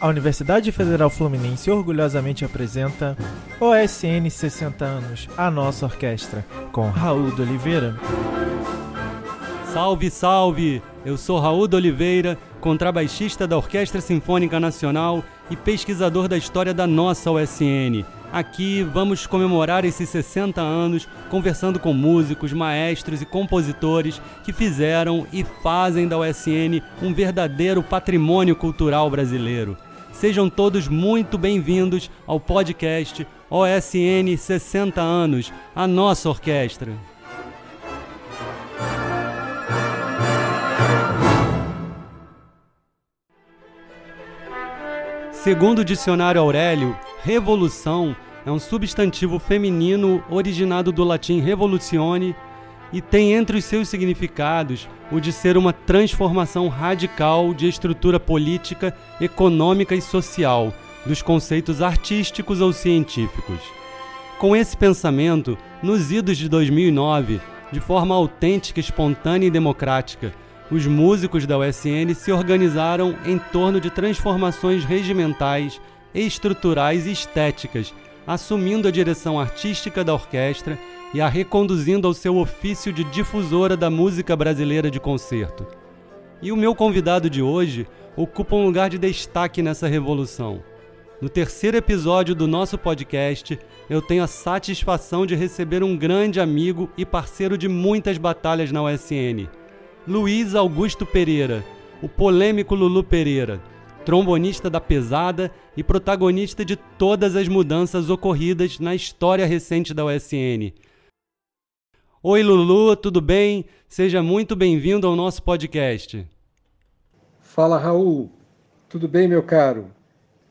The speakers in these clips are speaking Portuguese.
A Universidade Federal Fluminense orgulhosamente apresenta OSN 60 anos, a nossa orquestra, com Raul de Oliveira. Salve, salve! Eu sou Raul de Oliveira, contrabaixista da Orquestra Sinfônica Nacional e pesquisador da história da nossa OSN. Aqui vamos comemorar esses 60 anos conversando com músicos, maestros e compositores que fizeram e fazem da OSN um verdadeiro patrimônio cultural brasileiro. Sejam todos muito bem-vindos ao podcast OSN 60 anos, a nossa orquestra. Segundo o dicionário Aurélio, revolução é um substantivo feminino originado do latim revolutione e tem entre os seus significados o de ser uma transformação radical de estrutura política, econômica e social, dos conceitos artísticos ou científicos. Com esse pensamento, nos idos de 2009, de forma autêntica, espontânea e democrática, os músicos da USN se organizaram em torno de transformações regimentais, estruturais e estéticas, assumindo a direção artística da orquestra e a reconduzindo ao seu ofício de difusora da música brasileira de concerto. E o meu convidado de hoje ocupa um lugar de destaque nessa revolução. No terceiro episódio do nosso podcast, eu tenho a satisfação de receber um grande amigo e parceiro de muitas batalhas na USN, Luiz Augusto Pereira, o polêmico Lulu Pereira, trombonista da pesada e protagonista de todas as mudanças ocorridas na história recente da USN. Oi, Lulu, tudo bem? Seja muito bem-vindo ao nosso podcast. Fala, Raul. Tudo bem, meu caro?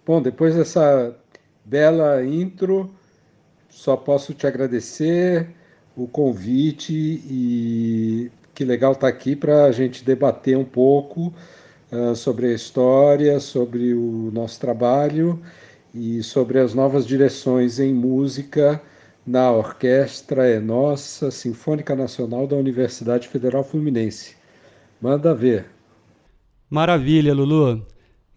Bom, depois dessa bela intro, só posso te agradecer o convite e que legal estar tá aqui para a gente debater um pouco uh, sobre a história, sobre o nosso trabalho e sobre as novas direções em música na Orquestra é Nossa Sinfônica Nacional da Universidade Federal Fluminense. Manda ver. Maravilha, Lulu.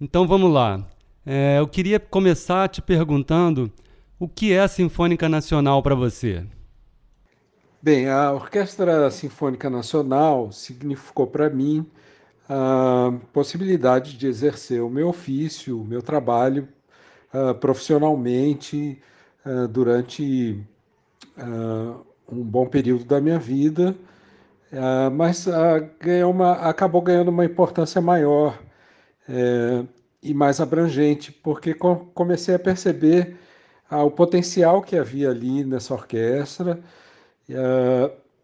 Então vamos lá. É, eu queria começar te perguntando o que é a Sinfônica Nacional para você? Bem, a Orquestra Sinfônica Nacional significou para mim a possibilidade de exercer o meu ofício, o meu trabalho uh, profissionalmente uh, durante uh, um bom período da minha vida, mas ganhou uma, acabou ganhando uma importância maior eh, e mais abrangente, porque com, comecei a perceber o potencial que havia ali nessa orquestra,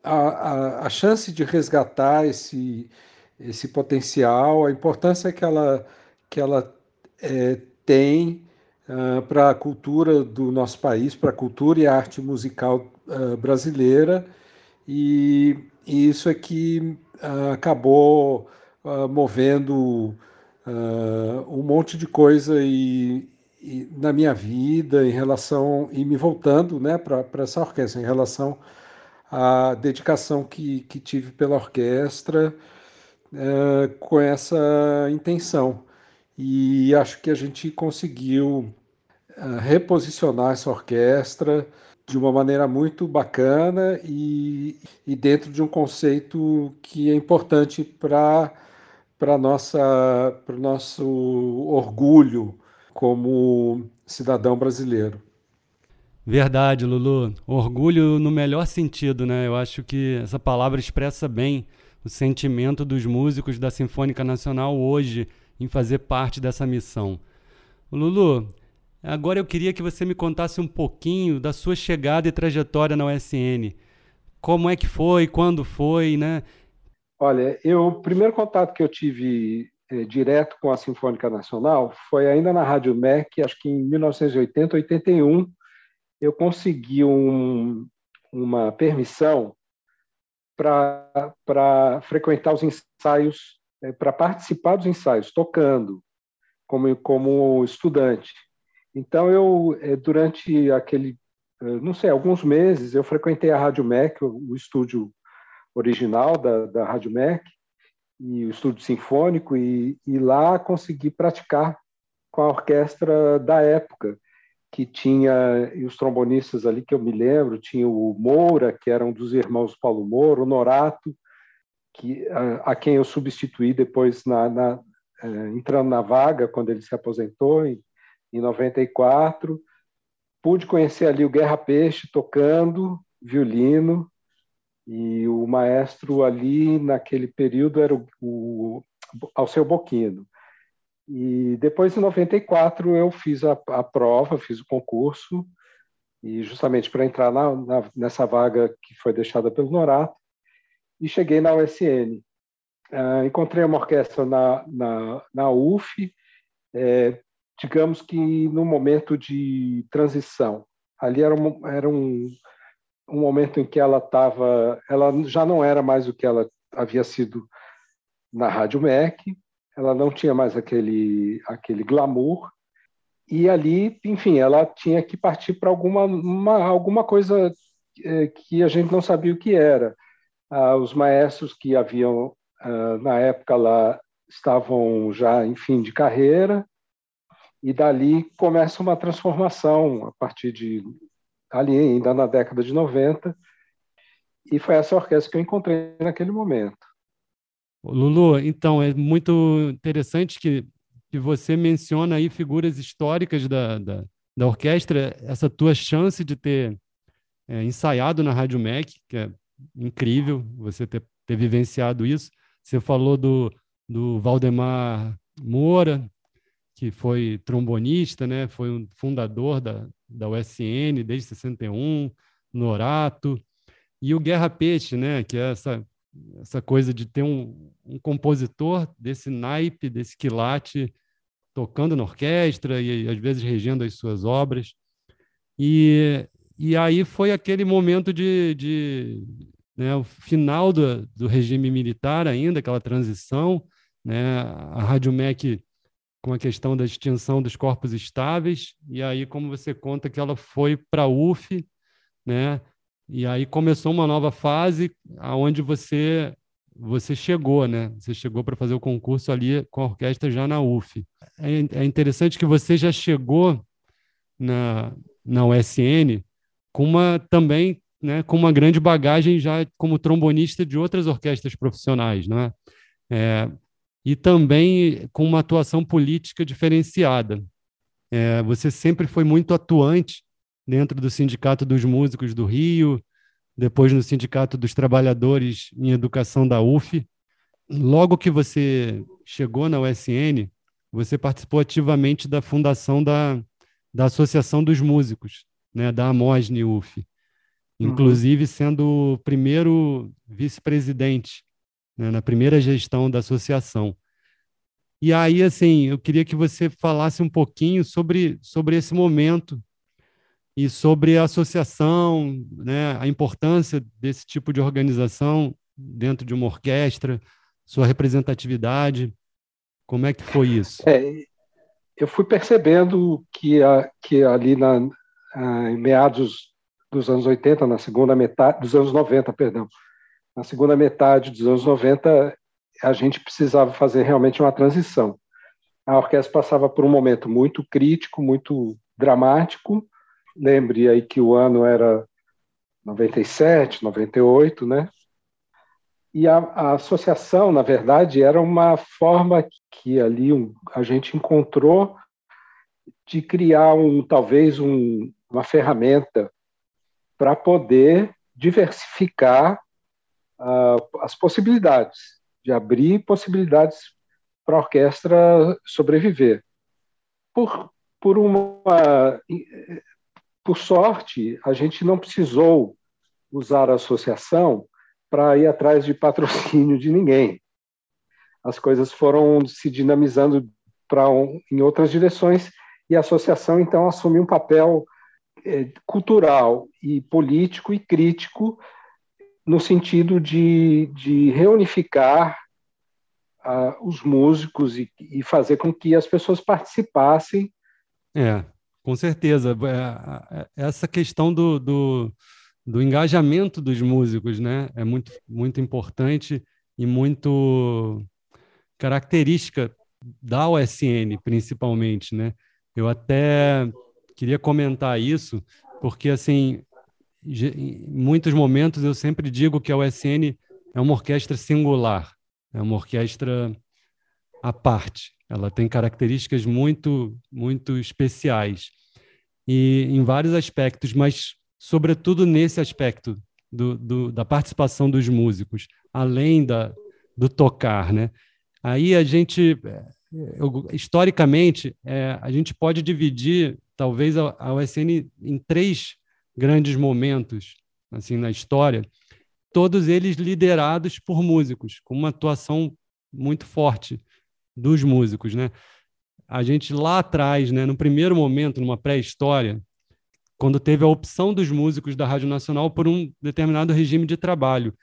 a, a, a chance de resgatar esse, esse potencial, a importância que ela, que ela é, tem uh, para a cultura do nosso país, para a cultura e a arte musical uh, brasileira, e, e, isso aqui uh, acabou movendo um monte de coisa e, e, na minha vida em relação e me voltando né, para essa orquestra em relação à dedicação que, que tive pela orquestra com essa intenção e acho que a gente conseguiu uh, reposicionar essa orquestra de uma maneira muito bacana e, e dentro de um conceito que é importante para para nossa para o nosso orgulho como cidadão brasileiro. Verdade, Lulu. Orgulho no melhor sentido, né? Eu acho que essa palavra expressa bem o sentimento dos músicos da Sinfônica Nacional hoje em fazer parte dessa missão. Lulu, agora eu queria que você me contasse um pouquinho da sua chegada e trajetória na USN. Como é que foi, quando foi, né? Olha, eu, o primeiro contato que eu tive é, direto com a Sinfônica Nacional foi ainda na Rádio MEC, acho que em 1980, 81, eu consegui um, uma permissão para frequentar os ensaios é, para participar dos ensaios, tocando como, como estudante. Então, eu, é, durante aquele, é, não sei, alguns meses, eu frequentei a Rádio MEC, o, o estúdio original da, da Rádio MEC, e o estúdio sinfônico, e, e lá consegui praticar com a orquestra da época, que tinha, e os trombonistas ali que eu me lembro, tinha o Moura, que era um dos irmãos Paulo Moura, o Norato, que, a, a quem eu substituí depois na, na é, entrando na vaga quando ele se aposentou em, em 94. Pude conhecer ali o Guerra Peixe tocando violino e o maestro ali naquele período era o, o Alceu Boquino. E depois, em 94, eu fiz a, a prova, fiz o concurso, e justamente para entrar na, na, nessa vaga que foi deixada pelo Norato, e cheguei na USN. Uh, ah, encontrei uma orquestra na, na, na UF, é, digamos que no momento de transição. Ali era um, era um, um momento em que ela estava, ela já não era mais o que ela havia sido na Rádio MEC, ela não tinha mais aquele, aquele glamour, e ali, enfim, ela tinha que partir para alguma, uma, alguma coisa é, que a gente não sabia o que era. Ah, os maestros que haviam ah, na época lá estavam já em fim de carreira e dali começa uma transformação a partir de ali ainda na década de 90 e foi essa orquestra que eu encontrei naquele momento. Lulu, então é muito interessante que, que você menciona aí figuras históricas da, da, da orquestra, essa tua chance de ter é, ensaiado na Rádio MEC, que é incrível você ter, ter vivenciado isso. Você falou do, do Valdemar Moura, que foi trombonista, né? foi um fundador da, da USN desde 61, Norato, e o Guerra Peixe, né? que é essa, essa coisa de ter um, um compositor desse naipe, desse quilate, tocando na orquestra e, às vezes regendo as suas obras. E, e aí foi aquele momento de, de, né, o final do, do regime militar ainda, aquela transição, né, a Rádio MEC com a questão da extinção dos corpos estáveis, e aí como você conta que ela foi para a UF, né, e aí começou uma nova fase aonde você você chegou, né? Você chegou para fazer o concurso ali com a orquestra já na UF. É, é interessante que você já chegou na, na USN com uma também né, com uma grande bagagem já como trombonista de outras orquestras profissionais, né? É, e também com uma atuação política diferenciada. É, você sempre foi muito atuante dentro do Sindicato dos Músicos do Rio, depois no Sindicato dos Trabalhadores em Educação da UF. Logo que você chegou na USN, você participou ativamente da fundação da, da Associação dos Músicos, né, da AMOSNE UF. Uhum. inclusive sendo o primeiro vice-presidente né, na primeira gestão da associação. E aí, assim, eu queria que você falasse um pouquinho sobre, sobre esse momento e sobre a associação, né, a importância desse tipo de organização dentro de uma orquestra, sua representatividade. Como é que foi isso? É, eu fui percebendo que, a, que ali na, a, em meados dos anos 80, na segunda metade, dos anos 90, perdão, na segunda metade dos anos 90, a gente precisava fazer realmente uma transição. A orquestra passava por um momento muito crítico, muito dramático. Lembre aí que o ano era 97, 98, né? E a, a associação, na verdade, era uma forma que ali um, a gente encontrou de criar um talvez um, uma ferramenta para poder diversificar uh, as possibilidades, de abrir possibilidades para a orquestra sobreviver. Por, por uma por sorte, a gente não precisou usar a associação para ir atrás de patrocínio de ninguém. As coisas foram se dinamizando para um, em outras direções e a associação então assumiu um papel é, cultural e político e crítico no sentido de, de reunificar uh, os músicos e, e, fazer com que as pessoas participassem. É, com certeza. É, é, essa questão do, do, do engajamento dos músicos né, é muito, muito importante e muito característica da OSN, principalmente, né? Eu até queria comentar isso, porque, assim, em muitos momentos eu sempre digo que a OSN é uma orquestra singular, é uma orquestra à parte. Ela tem características muito, muito especiais e em vários aspectos, mas sobretudo nesse aspecto do, do, da participação dos músicos, além da, do tocar, né? Aí a gente, eu, historicamente, é, a gente pode dividir talvez a, a USN em três grandes momentos assim na história, todos eles liderados por músicos, com uma atuação muito forte dos músicos, né? A gente lá atrás, né, no primeiro momento, numa pré-história, quando teve a opção dos músicos da Rádio Nacional por um determinado regime de trabalho,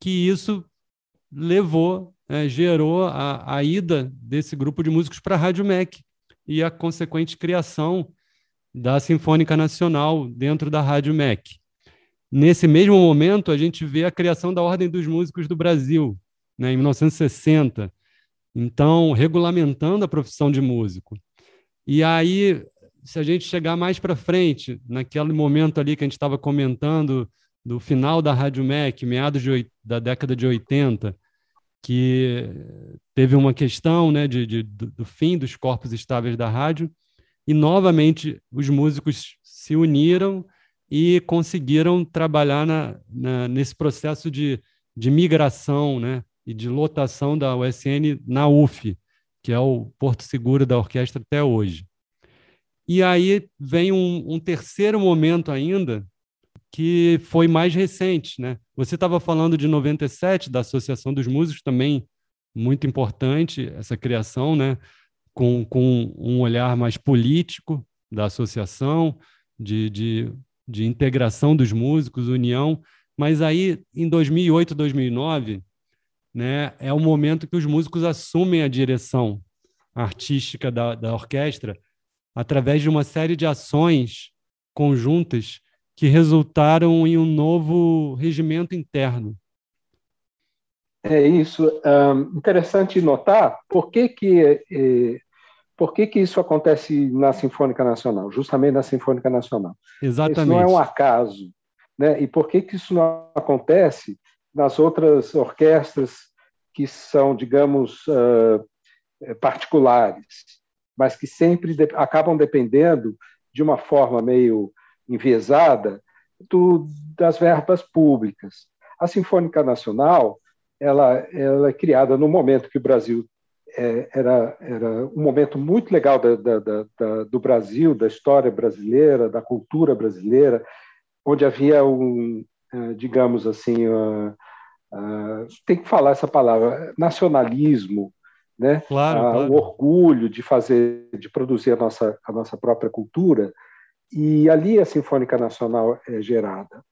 que isso levou, né, gerou a, a ida desse grupo de músicos para a Rádio MEC e a consequente criação da Sinfônica Nacional dentro da Rádio MEC. Nesse mesmo momento, a gente vê a criação da Ordem dos Músicos do Brasil, né, em 1960, então regulamentando a profissão de músico. E aí, se a gente chegar mais para frente, naquele momento ali que a gente estava comentando do final da Rádio MEC, meados de, da década de 80, que teve uma questão né, de, de, do fim dos corpos estáveis da rádio, e novamente os músicos se uniram e conseguiram trabalhar na, na, nesse processo de, de migração né, e de lotação da USN na UF, que é o porto seguro da orquestra até hoje. E aí vem um, um terceiro momento ainda, que foi mais recente. Né? Você estava falando de 97, da Associação dos Músicos, também muito importante essa criação, né? com, com um olhar mais político da associação, de, de, de integração dos músicos, união. Mas aí, em 2008, 2009, né, é o momento que os músicos assumem a direção artística da, da orquestra através de uma série de ações conjuntas que resultaram em um novo regimento interno. É isso. Um, interessante notar por que que, eh, por que que isso acontece na Sinfônica Nacional, justamente na Sinfônica Nacional. Exatamente. Isso não é um acaso. Né? E por que que isso não acontece nas outras orquestras que são, digamos, uh, particulares, mas que sempre acabam dependendo de uma forma meio enviesada do, das verbas públicas. A Sinfônica Nacional ela, ela é criada no momento que o Brasil é, era, era um momento muito legal da, da, da, do Brasil, da história brasileira, da cultura brasileira, onde havia um, digamos assim, uh, uh, tem que falar essa palavra, nacionalismo, né? Claro, claro. o orgulho de fazer, de produzir a nossa, a nossa própria cultura, e ali a Sinfônica Nacional é gerada.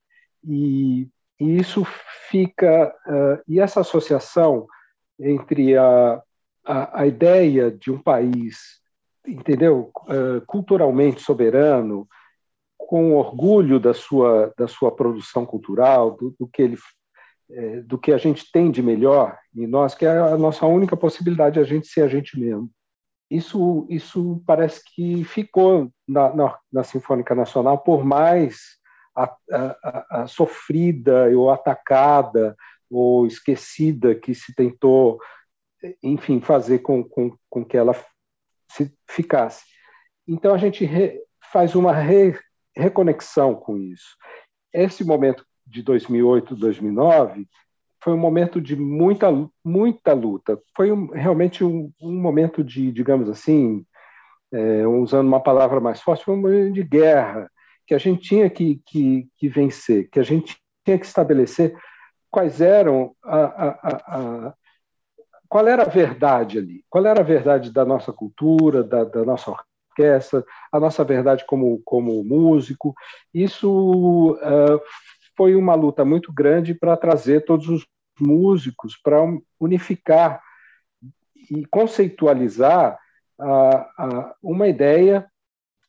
E e isso fica. Uh, e essa associação entre a, a, a, ideia de um país, entendeu? Uh, culturalmente soberano, com orgulho da sua, da sua produção cultural, do, do que ele é, do que a gente tem de melhor em nós, que é a nossa única possibilidade de a gente ser a gente mesmo. Isso, isso parece que ficou na, na, na Sinfônica Nacional, por mais a, a, a sofrida ou atacada ou esquecida que se tentou, enfim, fazer com, com, com que ela se ficasse. Então a gente re, faz uma re, reconexão com isso. Esse momento de 2008, 2009 foi um momento de muita muita luta. Foi um, realmente um, um, momento de, digamos assim, é, usando uma palavra mais forte, foi um momento de guerra que a gente tinha que, que, que vencer, que a gente tinha que estabelecer quais eram a, a, a, qual era a verdade ali, qual era a verdade da nossa cultura, da, da nossa orquestra, a nossa verdade como, como músico. Isso uh, foi uma luta muito grande para trazer todos os músicos para unificar e conceitualizar uh, uh, uma ideia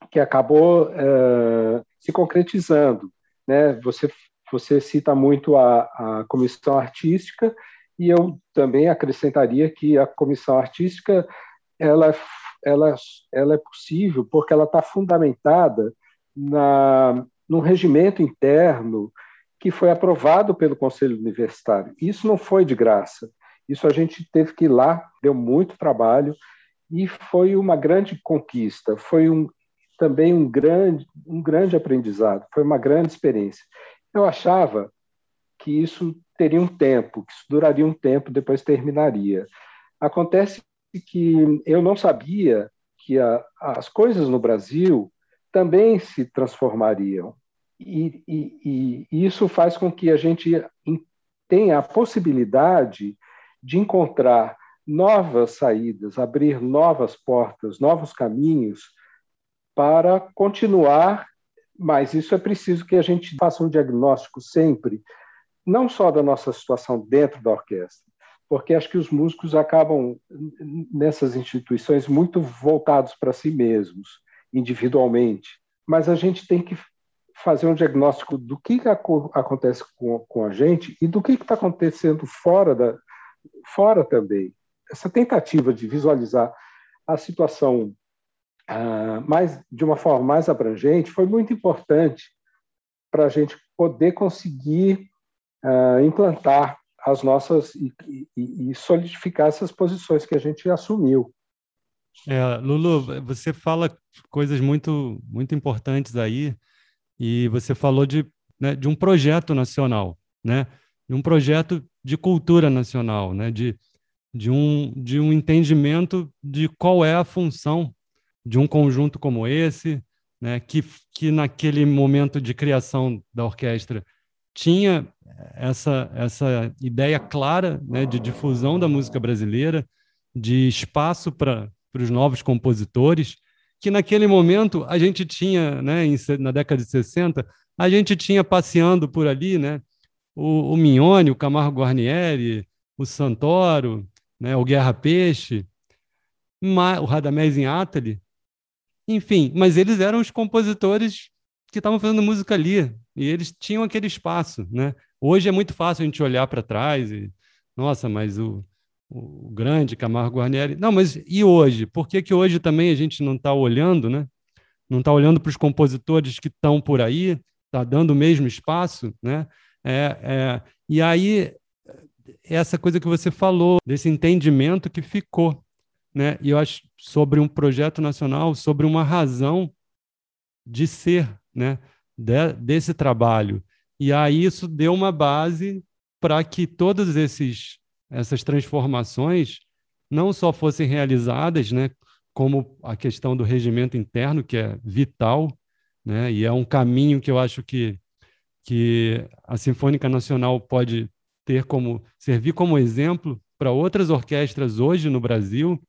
que acabou uh, se concretizando. Né? Você, você cita muito a, a comissão artística, e eu também acrescentaria que a comissão artística ela, ela, ela é possível porque ela está fundamentada na, num regimento interno que foi aprovado pelo Conselho Universitário. Isso não foi de graça. Isso a gente teve que ir lá, deu muito trabalho e foi uma grande conquista. Foi um, também um grande, um grande aprendizado. Foi uma grande experiência. Eu achava que isso teria um tempo, que isso duraria um tempo, depois terminaria. Acontece que eu não sabia que a, as coisas no Brasil também se transformariam. E, e, e, isso faz com que a gente tenha a possibilidade de encontrar novas saídas, abrir novas portas, novos caminhos para continuar, mas isso é preciso que a gente faça um diagnóstico sempre, não só da nossa situação dentro da orquestra, porque acho que os músicos acabam nessas instituições muito voltados para si mesmos, individualmente, mas a gente tem que fazer um diagnóstico do que, que acontece com, com, a gente e do que está acontecendo fora, da, fora também. Essa tentativa de visualizar a situação ah, mais, de uma forma mais abrangente foi muito importante para a gente poder conseguir ah, implantar as nossas e, e, e, solidificar essas posições que a gente assumiu. É, Lulu, você fala coisas muito muito importantes aí e você falou de, né, de um projeto nacional, né? De um projeto de cultura nacional, né? De, de, um, de um entendimento de qual é a função de um conjunto como esse, né? Que, que naquele momento de criação da orquestra tinha essa, essa ideia clara né, de difusão da música brasileira, de espaço para os novos compositores, que naquele momento a gente tinha, né, em, na década de 60, a gente tinha passeando por ali, né, o, o Mignone, o Camargo Guarnieri, o Santoro, né, o Guerra Peixe, o Radamés Atali, enfim, mas eles eram os compositores que estavam fazendo música ali, e eles tinham aquele espaço, né? Hoje é muito fácil a gente olhar para trás e, nossa, mas o, o grande Camargo Guarnieri. Não, mas e hoje? Por que, que hoje também a gente não está olhando, né? Não está olhando para os compositores que estão por aí, está dando o mesmo espaço, né? É, é, e aí, essa coisa que você falou, desse entendimento que ficou, né? E eu acho sobre um projeto nacional, sobre uma razão de ser, né? De, desse trabalho. E aí isso deu uma base para que todos esses essas transformações não só fossem realizadas, né, como a questão do regimento interno, que é vital, né, e é um caminho que eu acho que, que a Sinfônica Nacional pode ter como servir como exemplo para outras orquestras hoje no Brasil,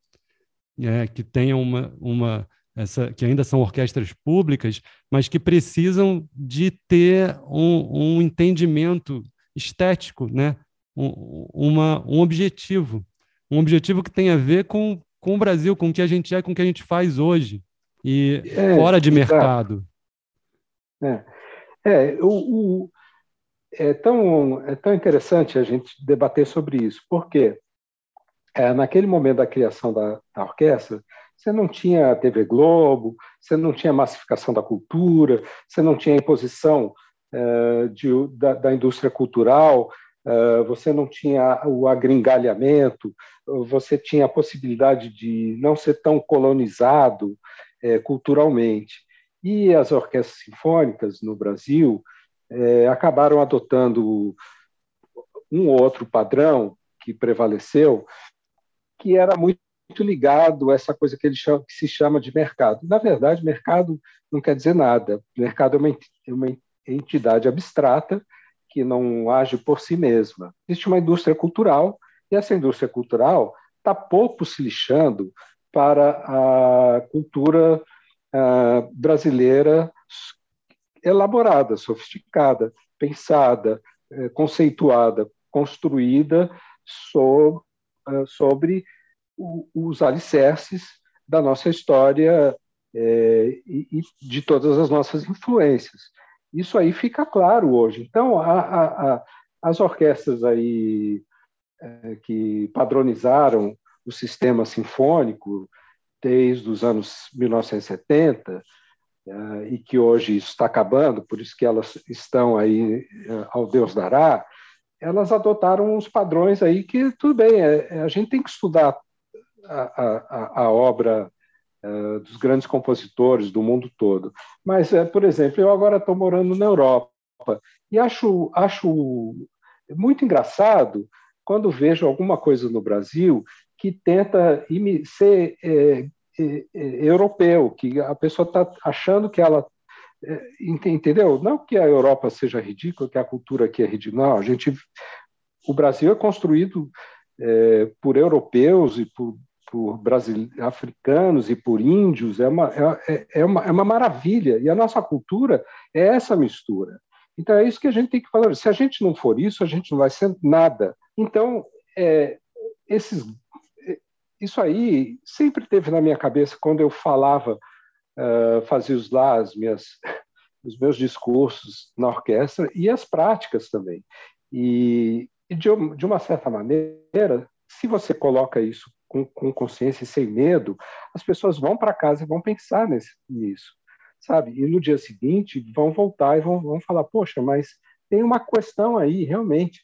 é, que tenham uma, uma essa, que ainda são orquestras públicas, mas que precisam de ter um, um entendimento estético, né, um, uma, um objetivo, um objetivo que tem a ver com, com o Brasil, com o que a gente é, com o que a gente faz hoje, e é, fora de mercado. É, é, o, o, é, tão, é tão interessante a gente debater sobre isso, porque é, naquele momento da criação da, da orquestra, você não tinha TV Globo, você não tinha massificação da cultura, você não tinha imposição é, de, da, da, indústria cultural, eh, você não tinha o agringalhamento, você tinha a possibilidade de não ser tão colonizado eh, culturalmente. E as orquestras sinfônicas no Brasil eh, acabaram adotando um outro padrão que prevaleceu, que era muito ligado a essa coisa que, ele chama, que se chama de mercado. Na verdade, mercado não quer dizer nada. Mercado é uma, é uma entidade abstrata que não age por si mesma. Existe uma indústria cultural e essa indústria cultural está pouco se lixando para a cultura uh, brasileira elaborada, sofisticada, pensada, uh, conceituada, construída sobre, uh, sobre os alicerces da nossa história eh, e, e de todas as nossas influências. Isso aí fica claro hoje. Então, a, a, a, as orquestras aí é, que padronizaram o sistema sinfônico, desde os anos 1970 uh, e que hoje está acabando, por isso que elas estão aí uh, ao Deus dará, elas adotaram uns padrões aí que, tudo bem, é, é a gente tem que estudar a, a, obra uh, dos grandes compositores do mundo todo. Mas, uh, por exemplo, eu agora estou morando na Europa e acho, acho muito engraçado quando vejo alguma coisa no Brasil que tenta ser é, é, europeu, que a pessoa está achando que ela entendeu? Não que a Europa seja ridícula, que a cultura aqui é ridícula. Não, a gente, o Brasil é construído é, por europeus e por, por africanos e por índios. É uma, é, é, uma, é uma maravilha. E a nossa cultura é essa mistura. Então é isso que a gente tem que fazer. Se a gente não for isso, a gente não vai ser nada. Então, é, esses, isso aí sempre teve na minha cabeça quando eu falava uh, fazia os lá as minhas, os meus discursos na orquestra e as práticas também. E, e de, de, uma certa maneira, se você coloca isso com, com consciência e sem medo, as pessoas vão para casa e vão pensar nesse, nisso, sabe? E no dia seguinte vão voltar e vão, vão falar: poxa, mas tem uma questão aí, realmente.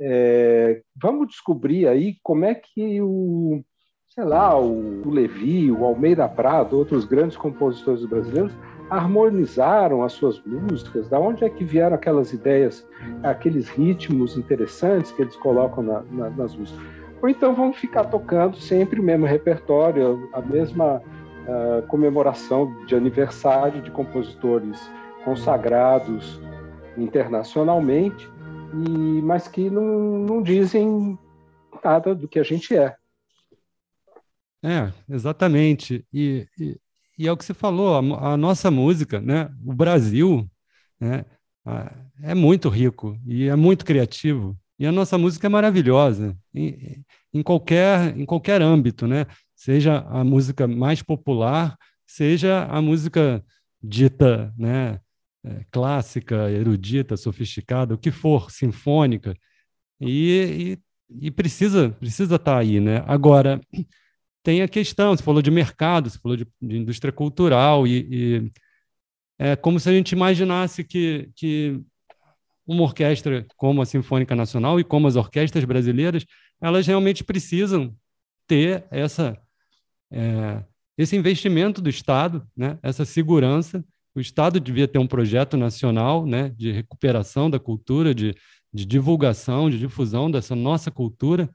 É, vamos descobrir aí como é que o, sei lá, o, Levi, o Almeida Prado, outros grandes compositores brasileiros harmonizaram as suas músicas, da onde é que vieram aquelas ideias, aqueles ritmos interessantes que eles colocam na, na, nas músicas. Ou então vão ficar tocando sempre o mesmo repertório, a mesma uh, comemoração de aniversário de compositores consagrados internacionalmente, e, mas que não, não dizem nada do que a gente é. É, exatamente. E, e, e, é o que você falou, a, a, nossa música, né? O Brasil né? é muito rico e é muito criativo. E a nossa música é maravilhosa em, em, qualquer, em qualquer âmbito, né? Seja a música mais popular, seja a música dita, né? É, clássica, erudita, sofisticada, o que for, sinfônica. E, e, e precisa precisa estar tá aí, né? Agora tem a questão, você falou de mercado, você falou de, de indústria cultural, e, e, é como se a gente imaginasse que, que uma orquestra como a Sinfônica Nacional e como as orquestras brasileiras, elas realmente precisam ter essa, é, esse investimento do Estado, né, essa segurança. O Estado devia ter um projeto nacional né, de recuperação da cultura, de, de divulgação, de difusão dessa nossa cultura,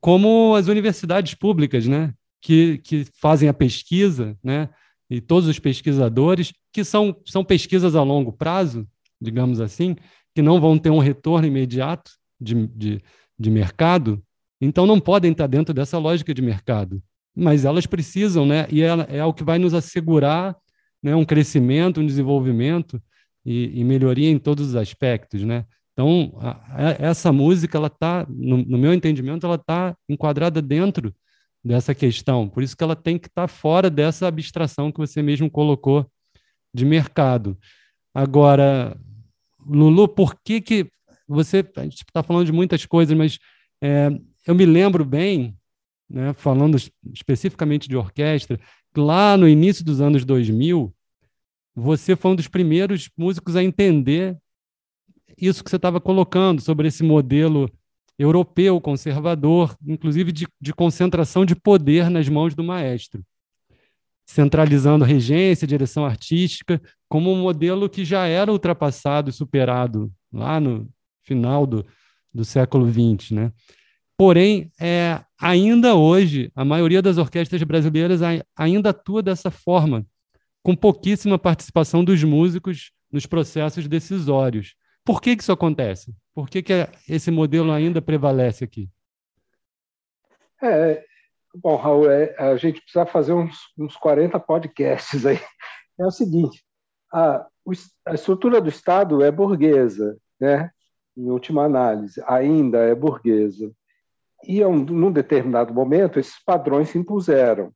como as universidades públicas, né, que, que fazem a pesquisa, né, e todos os pesquisadores, que são, são pesquisas a longo prazo, digamos assim, que não vão ter um retorno imediato de, de, de mercado, então não podem estar dentro dessa lógica de mercado. Mas elas precisam, né, e ela é o que vai nos assegurar né, um crescimento, um desenvolvimento e, e melhoria em todos os aspectos, né? Então, a, a, essa música, ela está, no, no, meu entendimento, ela está enquadrada dentro dessa questão. Por isso que ela tem que estar tá fora dessa abstração que você mesmo colocou de mercado. Agora, Lulu, por que que você está falando de muitas coisas, mas é, eu me lembro bem, né, falando especificamente de orquestra, lá no início dos anos 2000, você foi um dos primeiros músicos a entender isso que você estava colocando sobre esse modelo europeu conservador, inclusive de, de concentração de poder nas mãos do maestro, centralizando regência, direção artística, como um modelo que já era ultrapassado e superado lá no final do, do século XX, né? Porém, é, ainda hoje, a maioria das orquestras brasileiras ainda atua dessa forma, com pouquíssima participação dos músicos nos processos decisórios. Por que, que isso acontece? Por que, que esse modelo ainda prevalece aqui? É, bom, Raul, é, a gente precisa fazer uns, uns 40 podcasts aí. É o seguinte, a, a estrutura do Estado é burguesa, né? em última análise, ainda é burguesa. E, um, num determinado momento, esses padrões se impuseram.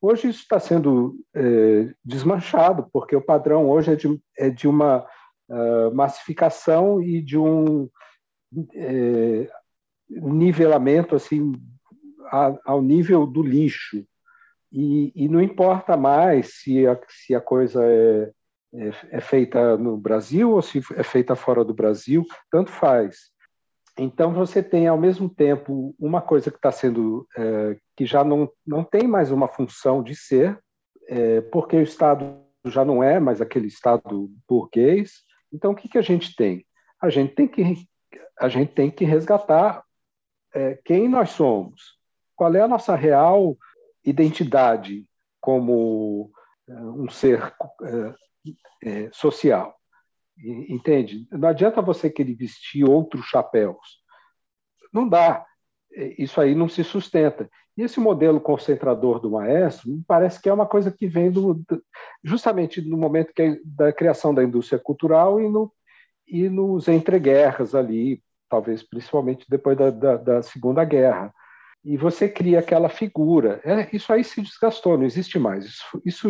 Hoje isso está sendo é, desmanchado, porque o padrão hoje é de, é de uma uh, massificação e de um é, nivelamento assim a, ao nível do lixo, e, e não importa mais se a, se a coisa é, é, é, feita no Brasil ou se é feita fora do Brasil, tanto faz. Então você tem ao mesmo tempo uma coisa que está sendo é, que já não, não tem mais uma função de ser, é, porque o Estado já não é mais aquele Estado burguês. Então o que, que a gente tem? A gente tem que a gente tem que resgatar é, quem nós somos, qual é a nossa real identidade como é, um ser é, é, social. Entende? Não adianta você querer vestir outros chapéus. Não dá. Isso aí não se sustenta. E esse modelo concentrador do maestro parece que é uma coisa que vem do, justamente no momento que, da criação da indústria cultural e, no, e nos entreguerras ali, talvez principalmente depois da, da, da Segunda Guerra e você cria aquela figura. É, isso aí se desgastou, não existe mais. Isso, isso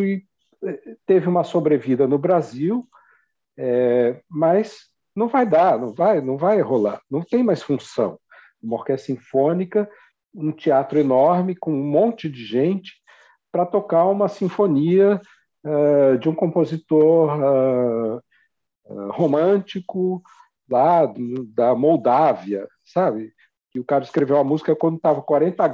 teve uma sobrevida no Brasil, é, mas não vai dar, não vai, não vai rolar, não tem mais função. Uma orquestra sinfônica, um teatro enorme com um monte de gente para tocar uma sinfonia uh, de um compositor uh, romântico lá da Moldávia, sabe? Que o cara escreveu a música quando estava 40,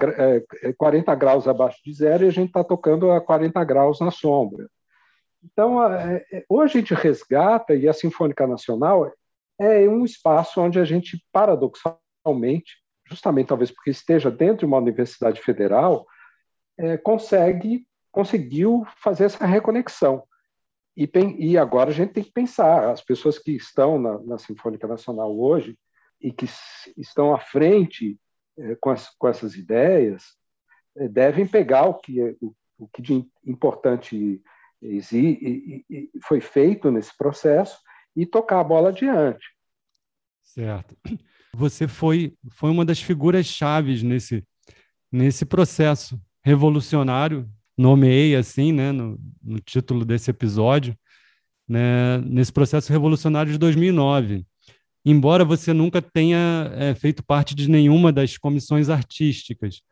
é, 40 graus abaixo de zero e a gente está tocando a 40 graus na sombra. Então, é, é, ou a gente resgata, e a Sinfônica Nacional é um espaço onde a gente, paradoxalmente, justamente talvez porque esteja dentro de uma universidade federal, é, consegue, conseguiu fazer essa reconexão. E, e, agora a gente tem que pensar, as pessoas que estão na, na Sinfônica Nacional hoje, e que estão à frente é, com, as, com, essas ideias é, devem pegar o que, o, o que de importante foi feito nesse processo e tocar a bola adiante. Certo. Você foi, foi uma das figuras chaves nesse, nesse processo revolucionário, nomeei assim, né, no, no título desse episódio, né, nesse processo revolucionário de 2009 embora você nunca tenha é, feito parte de nenhuma das comissões artísticas,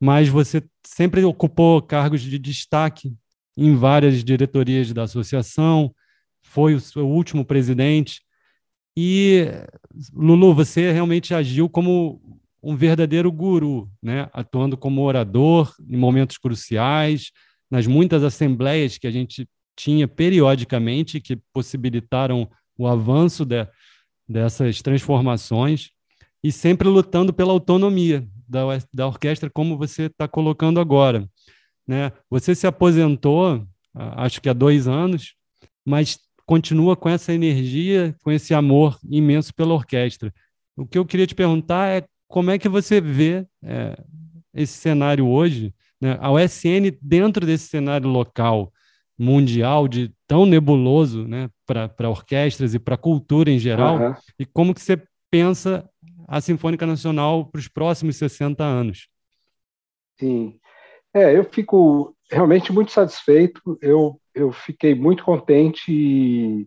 mas você sempre ocupou cargos de destaque em várias diretorias da associação, foi o seu último presidente. E, Lulu, você realmente agiu como um verdadeiro guru, né? atuando como orador em momentos cruciais, nas muitas assembleias que a gente tinha periodicamente, que possibilitaram o avanço de, dessas transformações e sempre lutando pela autonomia da, da orquestra, como você está colocando agora. Né? Você se aposentou, acho que há dois anos, mas continua com essa energia, com esse amor imenso pela orquestra. O que eu queria te perguntar é como é que você vê é, esse cenário hoje, né? a USN dentro desse cenário local, mundial de tão nebuloso né, para orquestras e para a cultura em geral, uhum. e como que você pensa a Sinfônica Nacional para os próximos 60 anos? Sim, é, eu fico realmente muito satisfeito, eu, eu fiquei muito contente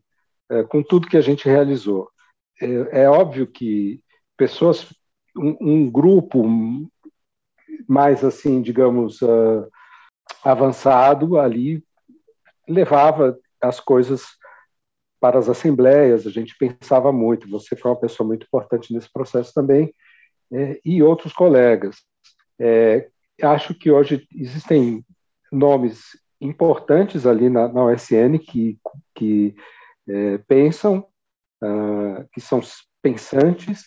é, com tudo que a gente realizou. É, é óbvio que pessoas, um, um, grupo mais assim, digamos, uh, avançado ali levava as coisas para as assembleias, a gente pensava muito. Você foi uma pessoa muito importante nesse processo também, é, e outros colegas. É, acho que hoje existem nomes importantes ali na, na que, que é, pensam, uh, que são pensantes,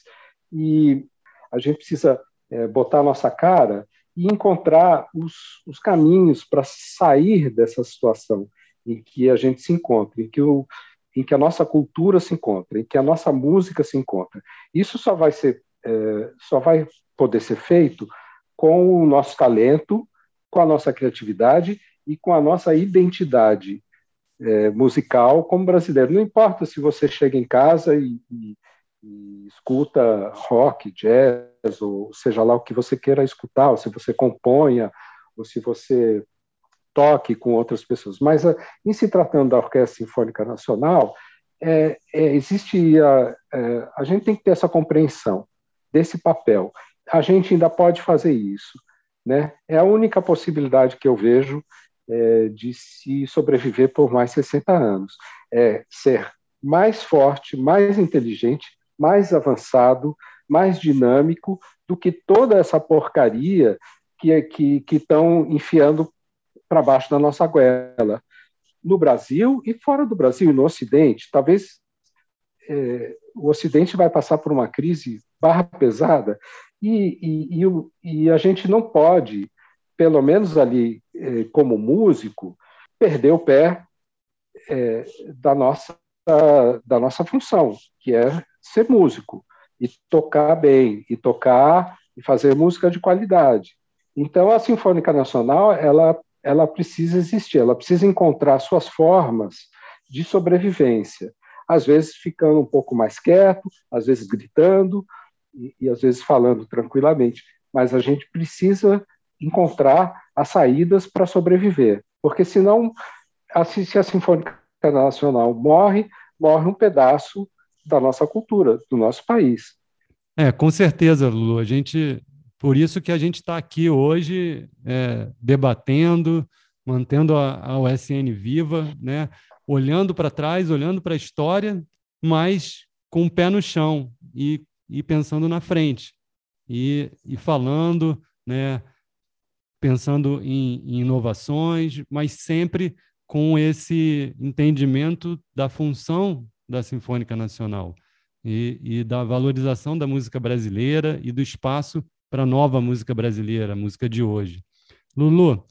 e a gente precisa é, botar a nossa cara e encontrar os, os caminhos para sair dessa situação em que a gente se encontra, em que, o, em que a nossa cultura se encontra, em que a nossa música se encontra. Isso só vai ser, é, só vai poder ser feito com o nosso talento, com a nossa criatividade e com a nossa identidade é, musical como brasileiro. Não importa se você chega em casa e, e, e, escuta rock, jazz, ou seja lá o que você queira escutar, ou se você componha, ou se você toque com outras pessoas. Mas, ah, em se tratando da Orquestra Sinfônica Nacional, é, é, existe a, é, a gente tem que ter essa compreensão desse papel. A gente ainda pode fazer isso. Né? É a única possibilidade que eu vejo é, de se sobreviver por mais 60 anos. É ser mais forte, mais inteligente, mais avançado, mais dinâmico do que toda essa porcaria que estão que, que enfiando para baixo da nossa goela. No Brasil e fora do Brasil, no Ocidente, talvez é, o Ocidente vai passar por uma crise barra pesada e, e, e, e a gente não pode, pelo menos ali é, como músico, perder o pé é, da, nossa, da nossa função, que é ser músico e tocar bem, e tocar e fazer música de qualidade. Então, a Sinfônica Nacional, ela, ela precisa existir, ela precisa encontrar suas formas de sobrevivência. Às vezes ficando um pouco mais quieto, às vezes gritando e, e às vezes falando tranquilamente. Mas a gente precisa encontrar as saídas para sobreviver, porque senão, se a Sinfônica Nacional morre, morre um pedaço da nossa cultura, do nosso país. É, com certeza, Lulu. A gente, por isso que a gente está aqui hoje é, debatendo, mantendo a, a USN viva, né? olhando para trás, olhando para a história, mas com o pé no chão e, e pensando na frente e, e falando, né? pensando em, em inovações, mas sempre com esse entendimento da função da Sinfônica Nacional e, e da valorização da música brasileira e do espaço para a nova música brasileira, a música de hoje. Lulu,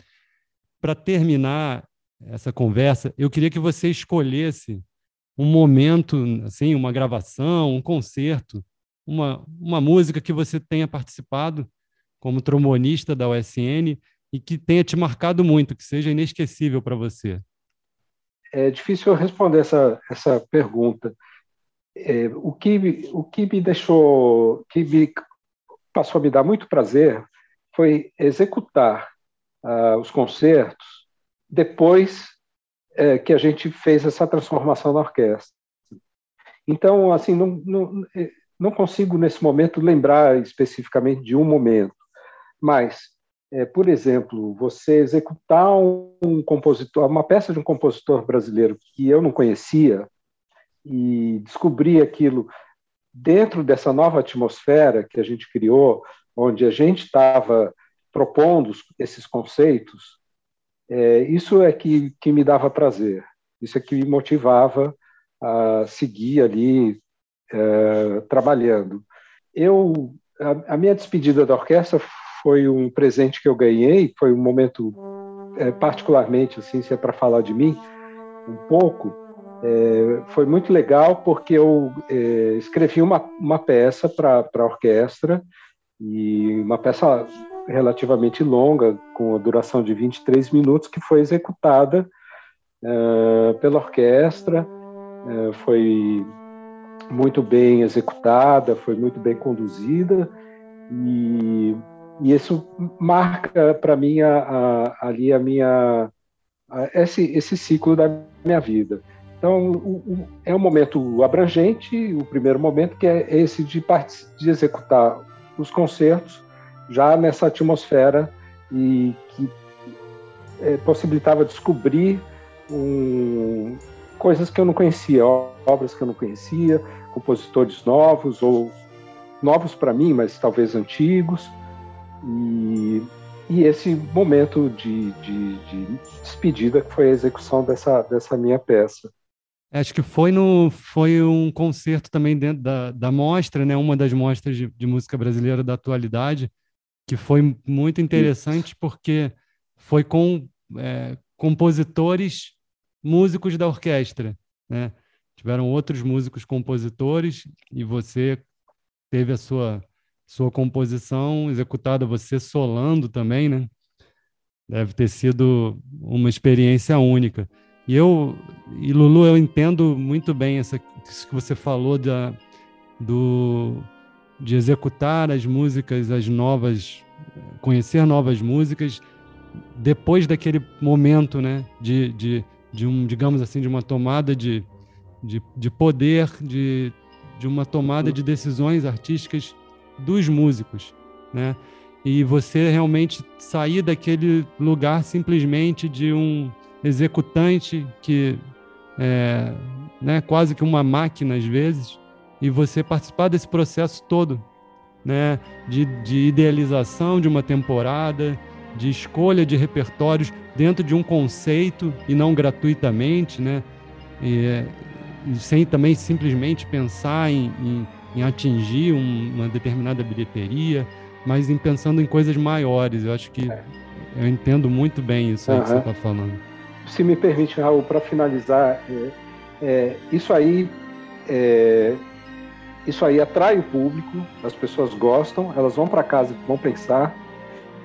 para terminar essa conversa, eu queria que você escolhesse um momento, assim, uma gravação, um concerto, uma, uma música que você tenha participado como trombonista da USN e que tenha te marcado muito, que seja inesquecível para você é difícil responder essa, essa pergunta. É, o, que, o que me deixou, que me passou a me dar muito prazer foi executar uh, os concertos depois é, que a gente fez essa transformação na orquestra. Então, assim, não, não, é, não consigo nesse momento lembrar especificamente de um momento, mas é, por exemplo, você executar um compositor, uma peça de um compositor brasileiro que eu não conhecia e descobrir aquilo dentro dessa nova atmosfera que a gente criou, onde a gente estava propondo esses conceitos, é, isso é que, que me dava prazer, isso é que me motivava a seguir ali é, trabalhando. Eu a, a minha despedida da orquestra foi um presente que eu ganhei, foi um momento é, particularmente, assim, se é para falar de mim um pouco, é, foi muito legal porque eu é, escrevi uma, uma peça para a orquestra, e uma peça relativamente longa, com a duração de 23 minutos, que foi executada é, pela orquestra, é, foi muito bem executada, foi muito bem conduzida, e e isso marca para mim a, a, ali a minha a, esse, esse ciclo da minha vida. Então o, o, é um momento abrangente, o primeiro momento que é esse de, de executar os concertos já nessa atmosfera e que é, possibilitava descobrir um, coisas que eu não conhecia, obras que eu não conhecia, compositores novos ou novos para mim, mas talvez antigos. E, e esse momento de, de, de, despedida que foi a execução dessa, dessa minha peça. Acho que foi, no, foi um concerto também dentro da, da mostra, né? uma das mostras de, de música brasileira da atualidade, que foi muito interessante porque foi com é, compositores músicos da orquestra. Né? Tiveram outros músicos compositores e você teve a sua sua composição executada, você solando também, né? Deve ter sido uma experiência única. E eu, e Lulu, eu entendo muito bem essa, isso que você falou da, do, de executar as músicas, as novas, conhecer novas músicas depois daquele momento, né? De, de, de um, digamos assim, de uma tomada de, de, de poder, de, de uma tomada de decisões artísticas dos músicos, né? e você realmente sair daquele lugar simplesmente de um executante que é né, quase que uma máquina às vezes, e você participar desse processo todo, né, de, de idealização de uma temporada, de escolha de repertórios dentro de um conceito e não gratuitamente, né, e, e sem também simplesmente pensar em, em, em atingir um, uma determinada bilheteria, mas em pensando em coisas maiores. Eu acho que eu entendo muito bem isso uhum. que você está falando. Se me permite, Raul, para finalizar, é, é, isso aí é, isso aí atrai o público, as pessoas gostam, elas vão para casa, vão pensar,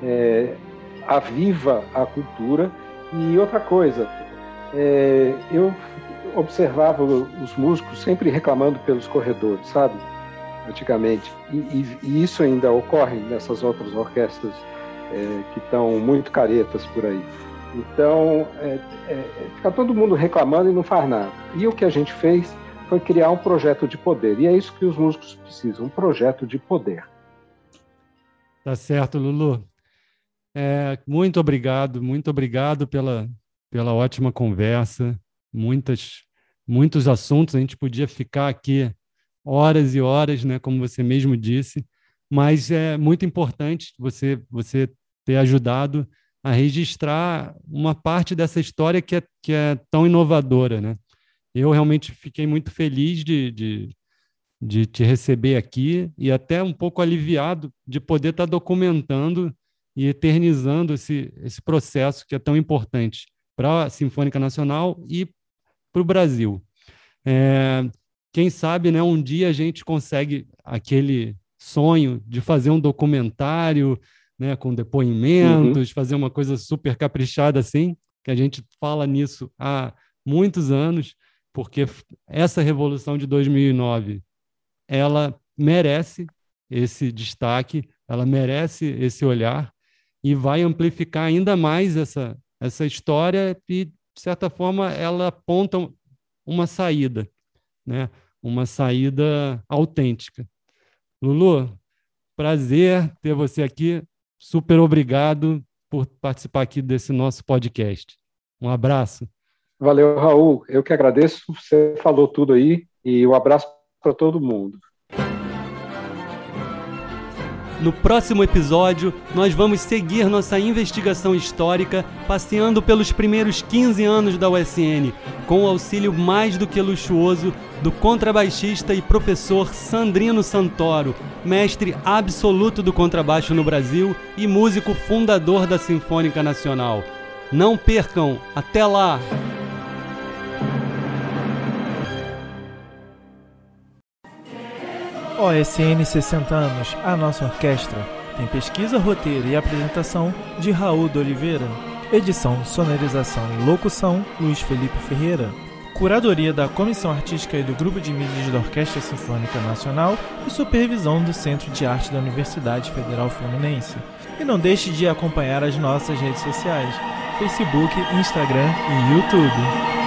é, aviva a cultura. E outra coisa, é, eu observava os músicos sempre reclamando pelos corredores, sabe? Antigamente. E, e, e isso ainda ocorre nessas outras orquestras é, que estão muito caretas por aí. Então, é, é, fica todo mundo reclamando e não faz nada. E o que a gente fez foi criar um projeto de poder. E é isso que os músicos precisam, um projeto de poder. Tá certo, Lulu. É, muito obrigado, muito obrigado pela, pela ótima conversa. Muitas, muitos assuntos, a gente podia ficar aqui horas e horas, né, como você mesmo disse, mas é muito importante você, você ter ajudado a registrar uma parte dessa história que é, que é tão inovadora, né? Eu realmente fiquei muito feliz de, de, de te receber aqui e até um pouco aliviado de poder estar documentando e eternizando esse, esse processo que é tão importante para a Sinfônica Nacional e para o Brasil. É, quem sabe, né, um dia a gente consegue aquele sonho de fazer um documentário né, com depoimentos, uhum. fazer uma coisa super caprichada assim, que a gente fala nisso há muitos anos, porque essa revolução de 2009, ela merece esse destaque, ela merece esse olhar e vai amplificar ainda mais essa essa história e de certa forma ela aponta uma saída, né? Uma saída autêntica. Lulu, prazer ter você aqui super obrigado por participar aqui desse nosso podcast. Um abraço. Valeu, Raul. Eu que agradeço. Você falou tudo aí e um abraço para todo mundo. No próximo episódio, nós vamos seguir nossa investigação histórica passeando pelos primeiros 15 anos da USN, com o auxílio mais do que luxuoso do contrabaixista e professor Sandrino Santoro, mestre absoluto do contrabaixo no Brasil e músico fundador da Sinfônica Nacional. Não percam! Até lá! OSN 60 anos, a nossa orquestra. Tem pesquisa, roteiro e apresentação de Raul de Oliveira. Edição, sonorização e locução, Luiz Felipe Ferreira. Curadoria da Comissão Artística e do Grupo de Mídias da Orquestra Sinfônica Nacional e supervisão do Centro de Arte da Universidade Federal Fluminense. E não deixe de acompanhar as nossas redes sociais: Facebook, Instagram e YouTube.